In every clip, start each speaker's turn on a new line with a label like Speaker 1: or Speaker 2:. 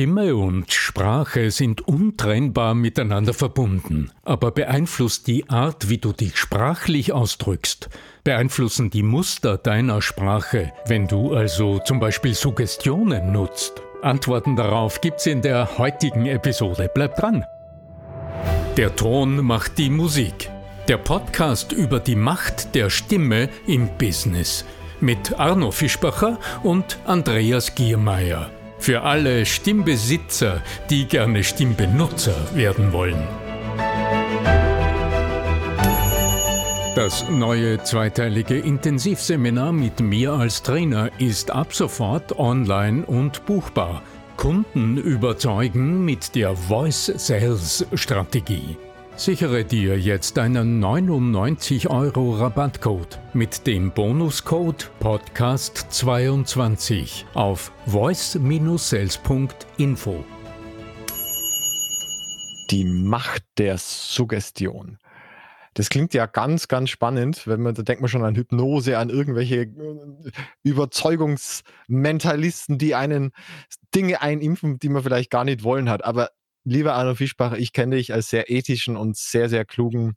Speaker 1: Stimme und Sprache sind untrennbar miteinander verbunden. Aber beeinflusst die Art, wie du dich sprachlich ausdrückst, beeinflussen die Muster deiner Sprache, wenn du also zum Beispiel Suggestionen nutzt. Antworten darauf gibt's in der heutigen Episode. Bleib dran! Der Ton macht die Musik. Der Podcast über die Macht der Stimme im Business mit Arno Fischbacher und Andreas Giermeier. Für alle Stimmbesitzer, die gerne Stimmbenutzer werden wollen. Das neue zweiteilige Intensivseminar mit mir als Trainer ist ab sofort online und buchbar. Kunden überzeugen mit der Voice Sales Strategie. Sichere dir jetzt einen 99 Euro Rabattcode mit dem Bonuscode Podcast22 auf voice-sales.info.
Speaker 2: Die Macht der Suggestion. Das klingt ja ganz, ganz spannend, wenn man, da denkt man schon an Hypnose, an irgendwelche äh, Überzeugungsmentalisten, die einen Dinge einimpfen, die man vielleicht gar nicht wollen hat. Aber lieber Arno Fischbach, ich kenne dich als sehr ethischen und sehr, sehr klugen,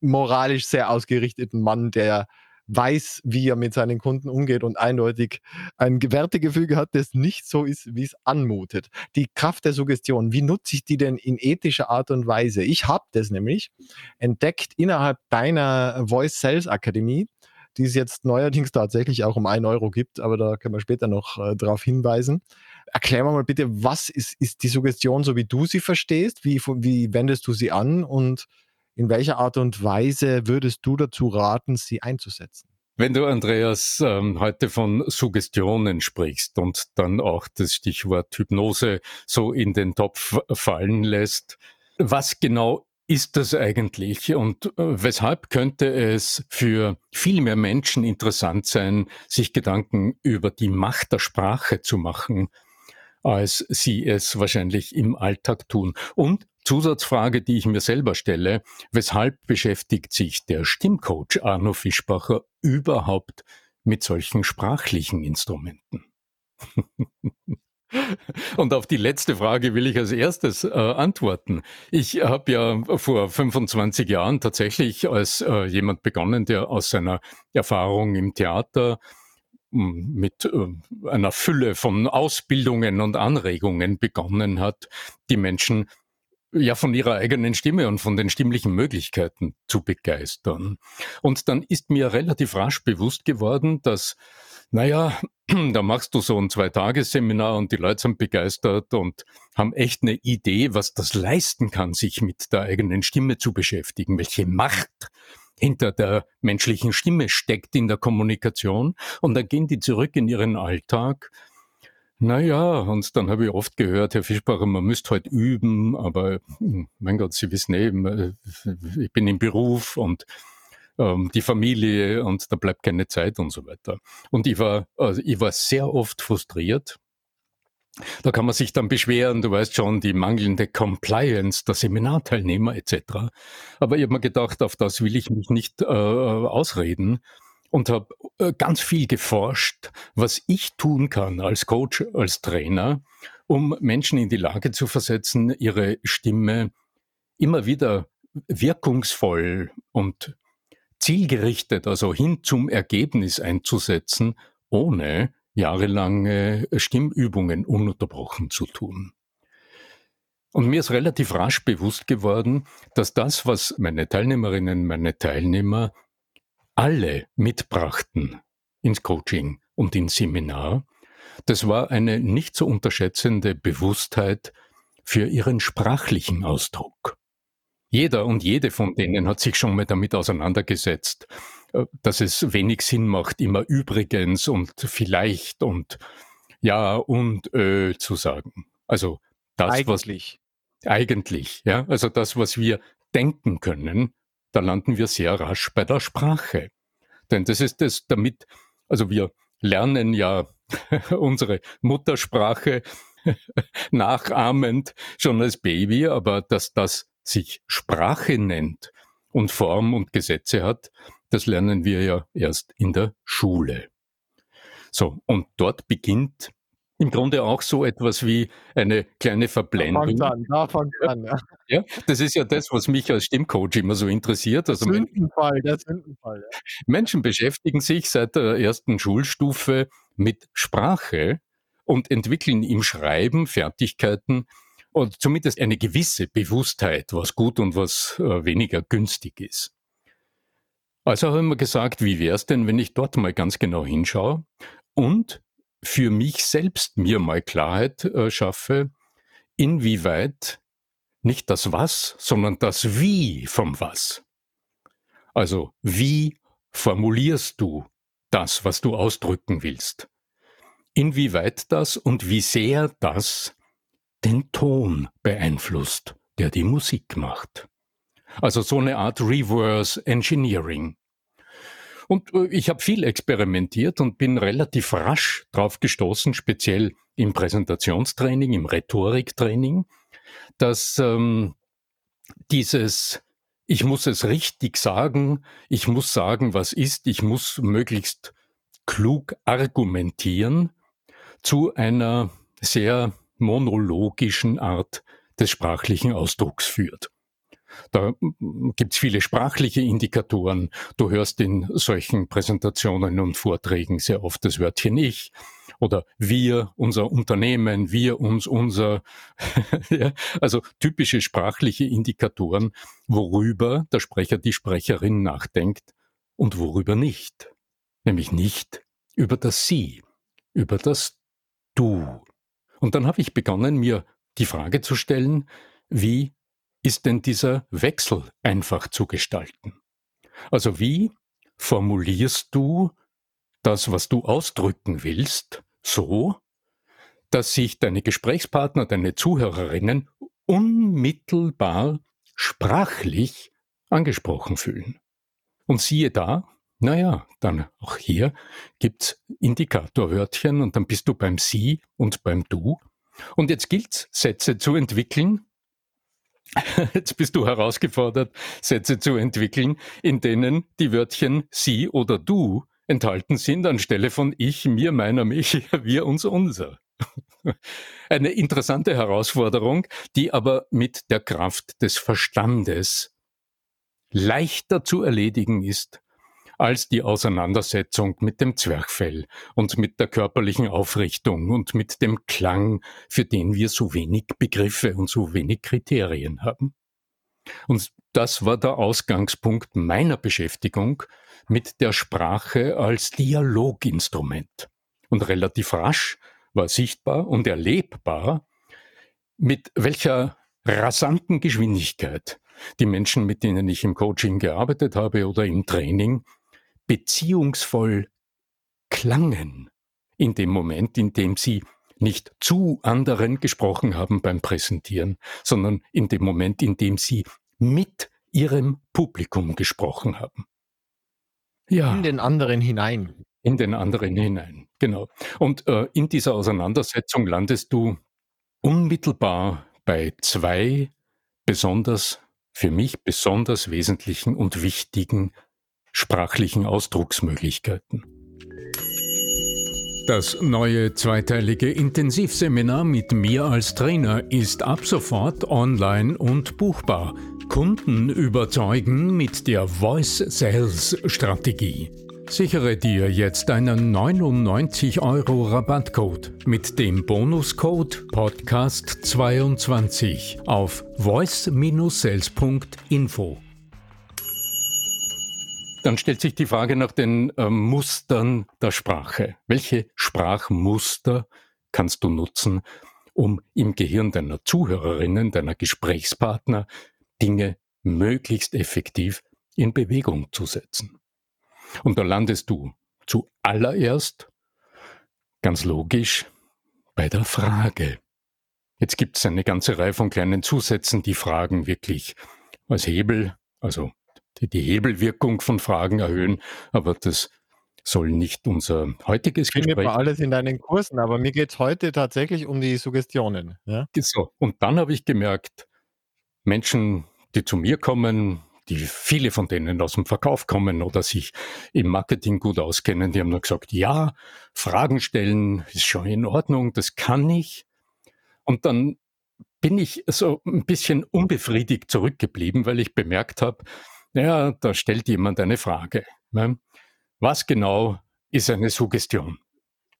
Speaker 2: moralisch sehr ausgerichteten Mann, der weiß, wie er mit seinen Kunden umgeht und eindeutig ein Wertegefüge hat, das nicht so ist, wie es anmutet. Die Kraft der Suggestion, wie nutze ich die denn in ethischer Art und Weise? Ich habe das nämlich entdeckt innerhalb deiner Voice Sales Akademie, die es jetzt neuerdings tatsächlich auch um ein Euro gibt, aber da können wir später noch äh, darauf hinweisen. Erklär mal bitte, was ist, ist die Suggestion, so wie du sie verstehst? Wie, wie wendest du sie an und in welcher Art und Weise würdest du dazu raten, sie einzusetzen?
Speaker 1: Wenn du, Andreas, ähm, heute von Suggestionen sprichst und dann auch das Stichwort Hypnose so in den Topf fallen lässt, was genau ist das eigentlich und äh, weshalb könnte es für viel mehr Menschen interessant sein, sich Gedanken über die Macht der Sprache zu machen, als sie es wahrscheinlich im Alltag tun? Und Zusatzfrage, die ich mir selber stelle, weshalb beschäftigt sich der Stimmcoach Arno Fischbacher überhaupt mit solchen sprachlichen Instrumenten? Und auf die letzte Frage will ich als erstes äh, antworten. Ich habe ja vor 25 Jahren tatsächlich als äh, jemand begonnen, der aus seiner Erfahrung im Theater mit äh, einer Fülle von Ausbildungen und Anregungen begonnen hat, die Menschen ja von ihrer eigenen Stimme und von den stimmlichen Möglichkeiten zu begeistern. Und dann ist mir relativ rasch bewusst geworden, dass naja, da machst du so ein Zwei-Tages-Seminar und die Leute sind begeistert und haben echt eine Idee, was das leisten kann, sich mit der eigenen Stimme zu beschäftigen, welche Macht hinter der menschlichen Stimme steckt in der Kommunikation. Und dann gehen die zurück in ihren Alltag. Naja, und dann habe ich oft gehört, Herr Fischbacher, man müsste heute halt üben, aber hm, mein Gott, Sie wissen eben, äh, ich bin im Beruf und ähm, die Familie und da bleibt keine Zeit und so weiter. Und ich war, also ich war sehr oft frustriert. Da kann man sich dann beschweren, du weißt schon, die mangelnde Compliance der Seminarteilnehmer etc. Aber ich habe mir gedacht, auf das will ich mich nicht äh, ausreden und habe äh, ganz viel geforscht, was ich tun kann als Coach, als Trainer, um Menschen in die Lage zu versetzen, ihre Stimme immer wieder wirkungsvoll und zielgerichtet, also hin zum Ergebnis einzusetzen, ohne jahrelange Stimmübungen ununterbrochen zu tun. Und mir ist relativ rasch bewusst geworden, dass das, was meine Teilnehmerinnen, meine Teilnehmer alle mitbrachten ins Coaching und ins Seminar, das war eine nicht zu unterschätzende Bewusstheit für ihren sprachlichen Ausdruck. Jeder und jede von denen hat sich schon mal damit auseinandergesetzt, äh, dass es wenig Sinn macht, immer übrigens und vielleicht und ja und äh, zu sagen. Also das, eigentlich. was eigentlich, ja, also das, was wir denken können, da landen wir sehr rasch bei der Sprache. Denn das ist das, damit, also wir lernen ja unsere Muttersprache nachahmend schon als Baby, aber dass das sich Sprache nennt und Form und Gesetze hat, das lernen wir ja erst in der Schule. So, und dort beginnt im Grunde auch so etwas wie eine kleine Verblendung. Da
Speaker 2: an, da an. Ja.
Speaker 1: ja. das ist ja das, was mich als Stimmcoach immer so interessiert.
Speaker 2: Also der Sündenfall, der Sündenfall. Ja.
Speaker 1: Menschen beschäftigen sich seit der ersten Schulstufe mit Sprache und entwickeln im Schreiben Fertigkeiten und zumindest eine gewisse Bewusstheit, was gut und was äh, weniger günstig ist. Also haben wir gesagt, wie wäre es denn, wenn ich dort mal ganz genau hinschaue und für mich selbst mir mal Klarheit äh, schaffe, inwieweit nicht das Was, sondern das Wie vom Was. Also wie formulierst du das, was du ausdrücken willst? Inwieweit das und wie sehr das den Ton beeinflusst, der die Musik macht. Also so eine Art Reverse Engineering. Und äh, ich habe viel experimentiert und bin relativ rasch drauf gestoßen, speziell im Präsentationstraining, im Rhetoriktraining, dass ähm, dieses ich muss es richtig sagen, ich muss sagen, was ist, ich muss möglichst klug argumentieren zu einer sehr monologischen Art des sprachlichen Ausdrucks führt. Da gibt's viele sprachliche Indikatoren. Du hörst in solchen Präsentationen und Vorträgen sehr oft das Wörtchen ich oder wir, unser Unternehmen, wir, uns, unser. ja, also typische sprachliche Indikatoren, worüber der Sprecher, die Sprecherin nachdenkt und worüber nicht. Nämlich nicht über das Sie, über das Du. Und dann habe ich begonnen, mir die Frage zu stellen, wie ist denn dieser Wechsel einfach zu gestalten? Also wie formulierst du das, was du ausdrücken willst, so, dass sich deine Gesprächspartner, deine Zuhörerinnen unmittelbar sprachlich angesprochen fühlen? Und siehe da, naja, dann auch hier gibt's Indikatorwörtchen und dann bist du beim Sie und beim Du. Und jetzt gilt's, Sätze zu entwickeln, Jetzt bist du herausgefordert, Sätze zu entwickeln, in denen die Wörtchen sie oder du enthalten sind, anstelle von ich, mir, meiner, mich, wir, uns, unser. Eine interessante Herausforderung, die aber mit der Kraft des Verstandes leichter zu erledigen ist als die Auseinandersetzung mit dem Zwerchfell und mit der körperlichen Aufrichtung und mit dem Klang, für den wir so wenig Begriffe und so wenig Kriterien haben. Und das war der Ausgangspunkt meiner Beschäftigung mit der Sprache als Dialoginstrument. Und relativ rasch war sichtbar und erlebbar, mit welcher rasanten Geschwindigkeit die Menschen, mit denen ich im Coaching gearbeitet habe oder im Training, beziehungsvoll klangen in dem Moment, in dem sie nicht zu anderen gesprochen haben beim Präsentieren, sondern in dem Moment, in dem sie mit ihrem Publikum gesprochen haben.
Speaker 2: Ja. In den anderen hinein.
Speaker 1: In den anderen hinein, genau. Und äh, in dieser Auseinandersetzung landest du unmittelbar bei zwei besonders, für mich besonders wesentlichen und wichtigen sprachlichen Ausdrucksmöglichkeiten. Das neue zweiteilige Intensivseminar mit mir als Trainer ist ab sofort online und buchbar. Kunden überzeugen mit der Voice Sales Strategie. Sichere dir jetzt einen 99 Euro Rabattcode mit dem Bonuscode Podcast22 auf voice-sales.info. Dann stellt sich die Frage nach den äh, Mustern der Sprache. Welche Sprachmuster kannst du nutzen, um im Gehirn deiner Zuhörerinnen, deiner Gesprächspartner Dinge möglichst effektiv in Bewegung zu setzen? Und da landest du zuallererst, ganz logisch, bei der Frage. Jetzt gibt es eine ganze Reihe von kleinen Zusätzen, die Fragen wirklich als Hebel, also die, die Hebelwirkung von Fragen erhöhen, aber das soll nicht unser heutiges
Speaker 2: ich Gespräch. Ich alles in deinen Kursen, aber mir geht es heute tatsächlich um die Suggestionen. Ja?
Speaker 1: So. Und dann habe ich gemerkt, Menschen, die zu mir kommen, die viele von denen aus dem Verkauf kommen oder sich im Marketing gut auskennen, die haben nur gesagt, ja, Fragen stellen ist schon in Ordnung, das kann ich. Und dann bin ich so ein bisschen unbefriedigt zurückgeblieben, weil ich bemerkt habe, ja, da stellt jemand eine Frage. Ne? Was genau ist eine Suggestion?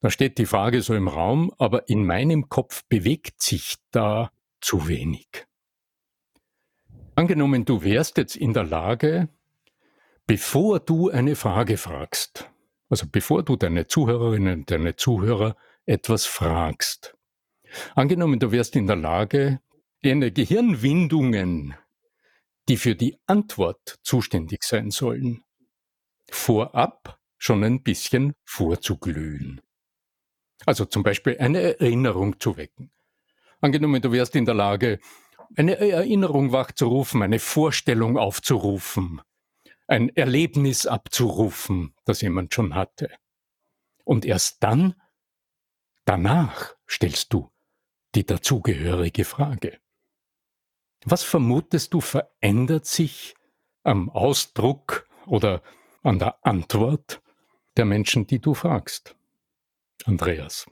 Speaker 1: Da steht die Frage so im Raum, aber in meinem Kopf bewegt sich da zu wenig. Angenommen, du wärst jetzt in der Lage, bevor du eine Frage fragst, also bevor du deine Zuhörerinnen und deine Zuhörer etwas fragst, angenommen, du wärst in der Lage, deine Gehirnwindungen, die für die Antwort zuständig sein sollen, vorab schon ein bisschen vorzuglühen. Also zum Beispiel eine Erinnerung zu wecken. Angenommen, du wärst in der Lage, eine Erinnerung wachzurufen, eine Vorstellung aufzurufen, ein Erlebnis abzurufen, das jemand schon hatte. Und erst dann, danach stellst du die dazugehörige Frage. Was vermutest du verändert sich am Ausdruck oder an der Antwort der Menschen, die du fragst? Andreas.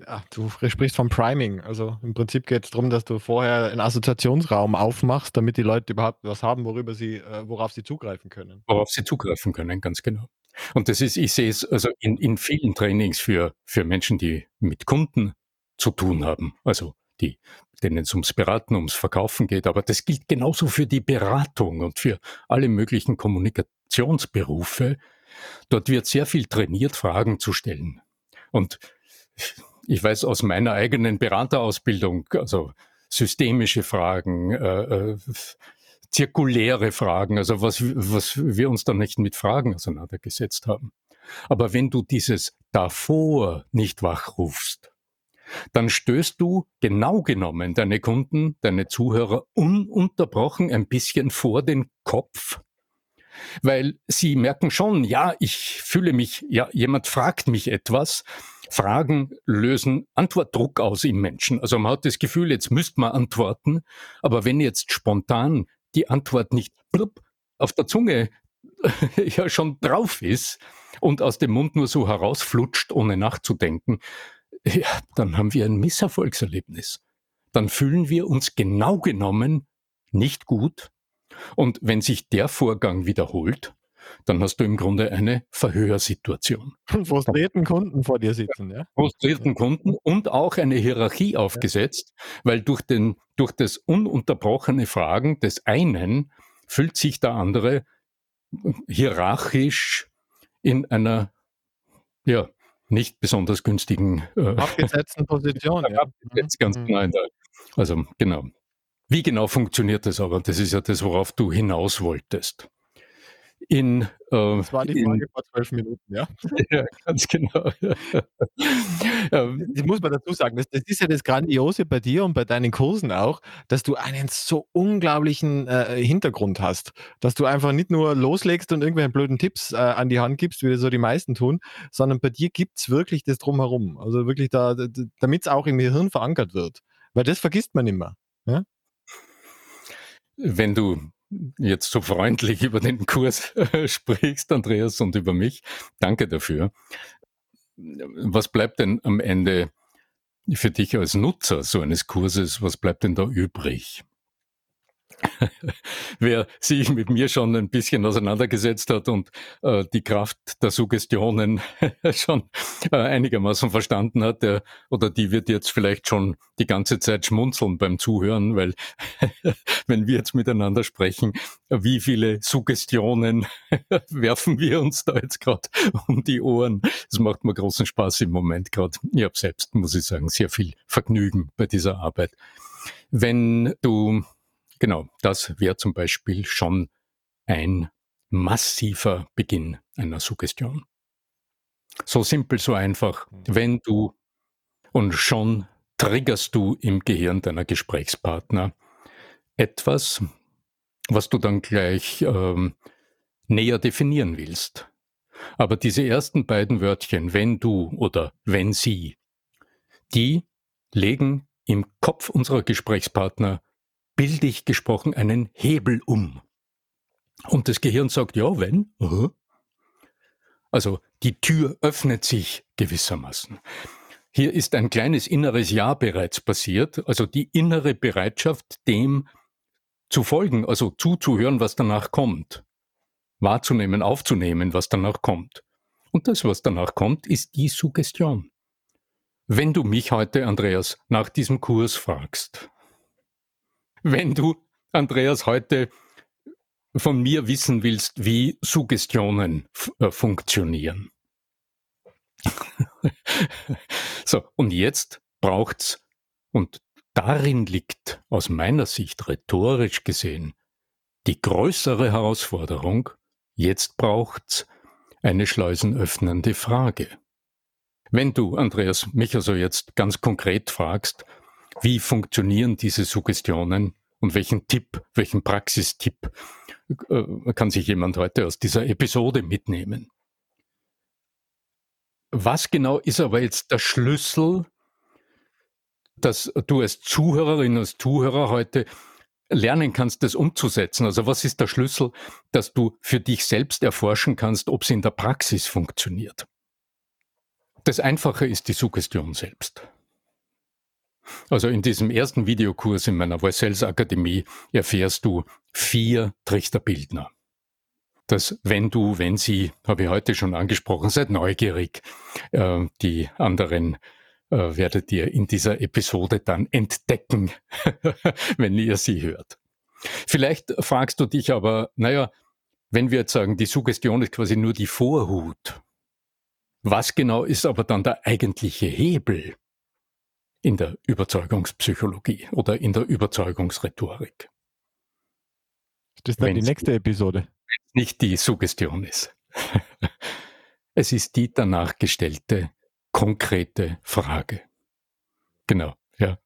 Speaker 2: Ja, du sprichst vom Priming. Also im Prinzip geht es darum, dass du vorher einen Assoziationsraum aufmachst, damit die Leute überhaupt was haben, worüber sie, äh, worauf sie zugreifen können.
Speaker 1: Worauf sie zugreifen können, ganz genau. Und das ist, ich sehe es also in, in vielen Trainings für, für Menschen, die mit Kunden zu tun haben, also die, denen es ums Beraten, ums Verkaufen geht, aber das gilt genauso für die Beratung und für alle möglichen Kommunikationsberufe. Dort wird sehr viel trainiert, Fragen zu stellen. Und ich weiß aus meiner eigenen Beraterausbildung, also systemische Fragen, äh, äh, zirkuläre Fragen, also was, was wir uns da nicht mit Fragen auseinandergesetzt haben. Aber wenn du dieses davor nicht wachrufst, dann stößt du genau genommen deine Kunden, deine Zuhörer ununterbrochen ein bisschen vor den Kopf weil sie merken schon, ja, ich fühle mich, ja, jemand fragt mich etwas. Fragen lösen Antwortdruck aus im Menschen. Also man hat das Gefühl, jetzt müsste man antworten, aber wenn jetzt spontan die Antwort nicht blub, auf der Zunge ja schon drauf ist und aus dem Mund nur so herausflutscht, ohne nachzudenken, ja, dann haben wir ein Misserfolgserlebnis. Dann fühlen wir uns genau genommen nicht gut und wenn sich der Vorgang wiederholt, dann hast du im Grunde eine Verhörsituation.
Speaker 2: Frustrierten Kunden vor dir sitzen, ja?
Speaker 1: Frustrierten Kunden und auch eine Hierarchie aufgesetzt, weil durch, den, durch das ununterbrochene Fragen des einen fühlt sich der andere hierarchisch in einer, ja, nicht besonders günstigen
Speaker 2: äh, abgesetzten Position. ja.
Speaker 1: Abgesetzt, ganz mhm. genau. Also genau. Wie genau funktioniert das aber? Das ist ja das, worauf du hinaus wolltest.
Speaker 2: In, äh, das war die Frage in, vor zwölf Minuten, ja.
Speaker 1: ja, ganz genau.
Speaker 2: Das muss man dazu sagen, das, das, ist ja das Grandiose bei dir und bei deinen Kursen auch, dass du einen so unglaublichen äh, Hintergrund hast, dass du einfach nicht nur loslegst und irgendwelche blöden Tipps äh, an die Hand gibst, wie das so die meisten tun, sondern bei dir gibt es wirklich das Drumherum. Also wirklich da, damit es auch im Gehirn verankert wird. Weil das vergisst man immer. Ja?
Speaker 1: Wenn du jetzt so freundlich über den Kurs äh, sprichst, Andreas, und über mich, danke dafür. Was bleibt denn am Ende für dich als Nutzer so eines Kurses, was bleibt denn da übrig? Wer sich mit mir schon ein bisschen auseinandergesetzt hat und äh, die Kraft der Suggestionen schon äh, einigermaßen verstanden hat, der, oder die wird jetzt vielleicht schon die ganze Zeit schmunzeln beim Zuhören, weil wenn wir jetzt miteinander sprechen, wie viele Suggestionen werfen wir uns da jetzt gerade um die Ohren? Das macht mir großen Spaß im Moment gerade. Ich habe selbst, muss ich sagen, sehr viel Vergnügen bei dieser Arbeit. Wenn du Genau, das wäre zum Beispiel schon ein massiver Beginn einer Suggestion. So simpel, so einfach. Mhm. Wenn du und schon triggerst du im Gehirn deiner Gesprächspartner etwas, was du dann gleich ähm, näher definieren willst. Aber diese ersten beiden Wörtchen, wenn du oder wenn sie, die legen im Kopf unserer Gesprächspartner bildlich gesprochen einen Hebel um. Und das Gehirn sagt, ja, wenn. Also die Tür öffnet sich gewissermaßen. Hier ist ein kleines inneres Ja bereits passiert, also die innere Bereitschaft, dem zu folgen, also zuzuhören, was danach kommt, wahrzunehmen, aufzunehmen, was danach kommt. Und das, was danach kommt, ist die Suggestion. Wenn du mich heute, Andreas, nach diesem Kurs fragst, wenn du, Andreas, heute von mir wissen willst, wie Suggestionen äh, funktionieren, so, und jetzt braucht's, und darin liegt aus meiner Sicht rhetorisch gesehen die größere Herausforderung, jetzt braucht's eine schleusenöffnende Frage. Wenn du, Andreas, mich also jetzt ganz konkret fragst, wie funktionieren diese Suggestionen und welchen Tipp, welchen Praxistipp äh, kann sich jemand heute aus dieser Episode mitnehmen? Was genau ist aber jetzt der Schlüssel, dass du als Zuhörerin, als Zuhörer heute lernen kannst, das umzusetzen? Also was ist der Schlüssel, dass du für dich selbst erforschen kannst, ob es in der Praxis funktioniert? Das Einfache ist die Suggestion selbst. Also in diesem ersten Videokurs in meiner Voice Akademie erfährst du vier Trichterbildner dass wenn du, wenn sie, habe ich heute schon angesprochen, seid neugierig. Äh, die anderen äh, werdet ihr in dieser Episode dann entdecken, wenn ihr sie hört. Vielleicht fragst du dich aber, naja, wenn wir jetzt sagen, die Suggestion ist quasi nur die Vorhut, was genau ist aber dann der eigentliche Hebel in der Überzeugungspsychologie oder in der Überzeugungsrhetorik?
Speaker 2: Das ist dann Wenn's die nächste Episode
Speaker 1: nicht die Suggestion ist. es ist die danach gestellte konkrete Frage. Genau, ja.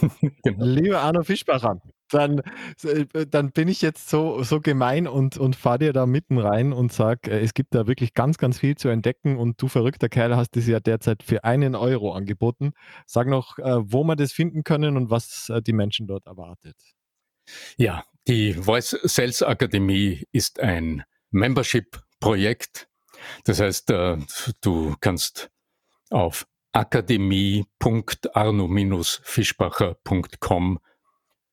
Speaker 2: genau. Lieber Arno Fischbacher, dann, äh, dann bin ich jetzt so, so gemein und, und fahre dir da mitten rein und sage, äh, es gibt da wirklich ganz, ganz viel zu entdecken und du verrückter Kerl hast es ja derzeit für einen Euro angeboten. Sag noch, äh, wo wir das finden können und was die Menschen dort erwartet.
Speaker 1: Ja, die Voice Sales Akademie ist ein Membership-Projekt. Das heißt, äh, du kannst auf akademie.arno-fischbacher.com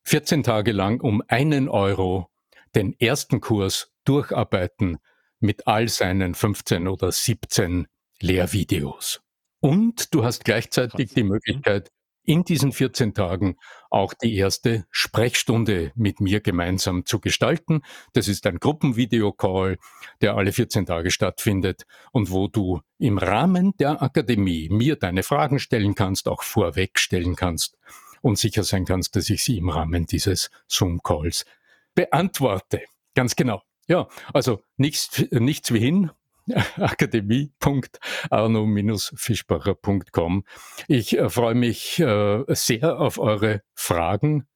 Speaker 1: 14 Tage lang um einen Euro den ersten Kurs durcharbeiten mit all seinen 15 oder 17 Lehrvideos. Und du hast gleichzeitig die Möglichkeit, in diesen 14 Tagen auch die erste Sprechstunde mit mir gemeinsam zu gestalten. Das ist ein Gruppenvideocall, der alle 14 Tage stattfindet und wo du im Rahmen der Akademie mir deine Fragen stellen kannst, auch vorweg stellen kannst und sicher sein kannst, dass ich sie im Rahmen dieses Zoom-Calls beantworte. Ganz genau. Ja, also nichts, nichts wie hin, akademie.arno-fischbacher.com. Ich äh, freue mich äh, sehr auf eure Fragen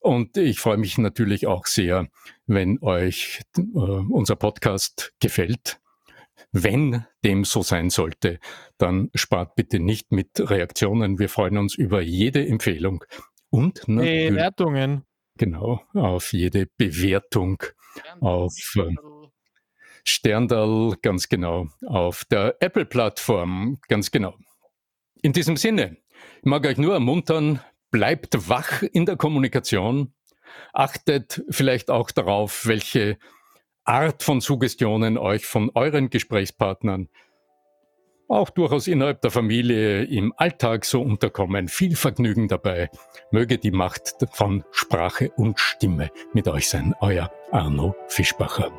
Speaker 1: und ich freue mich natürlich auch sehr, wenn euch äh, unser Podcast gefällt. Wenn dem so sein sollte, dann spart bitte nicht mit Reaktionen. Wir freuen uns über jede Empfehlung und
Speaker 2: Bewertungen.
Speaker 1: Genau, auf jede Bewertung auf äh, Sterndal, ganz genau, auf der Apple-Plattform, ganz genau. In diesem Sinne, ich mag euch nur ermuntern, bleibt wach in der Kommunikation, achtet vielleicht auch darauf, welche Art von Suggestionen euch von euren Gesprächspartnern auch durchaus innerhalb der Familie im Alltag so unterkommen. Viel Vergnügen dabei. Möge die Macht von Sprache und Stimme mit euch sein. Euer Arno Fischbacher.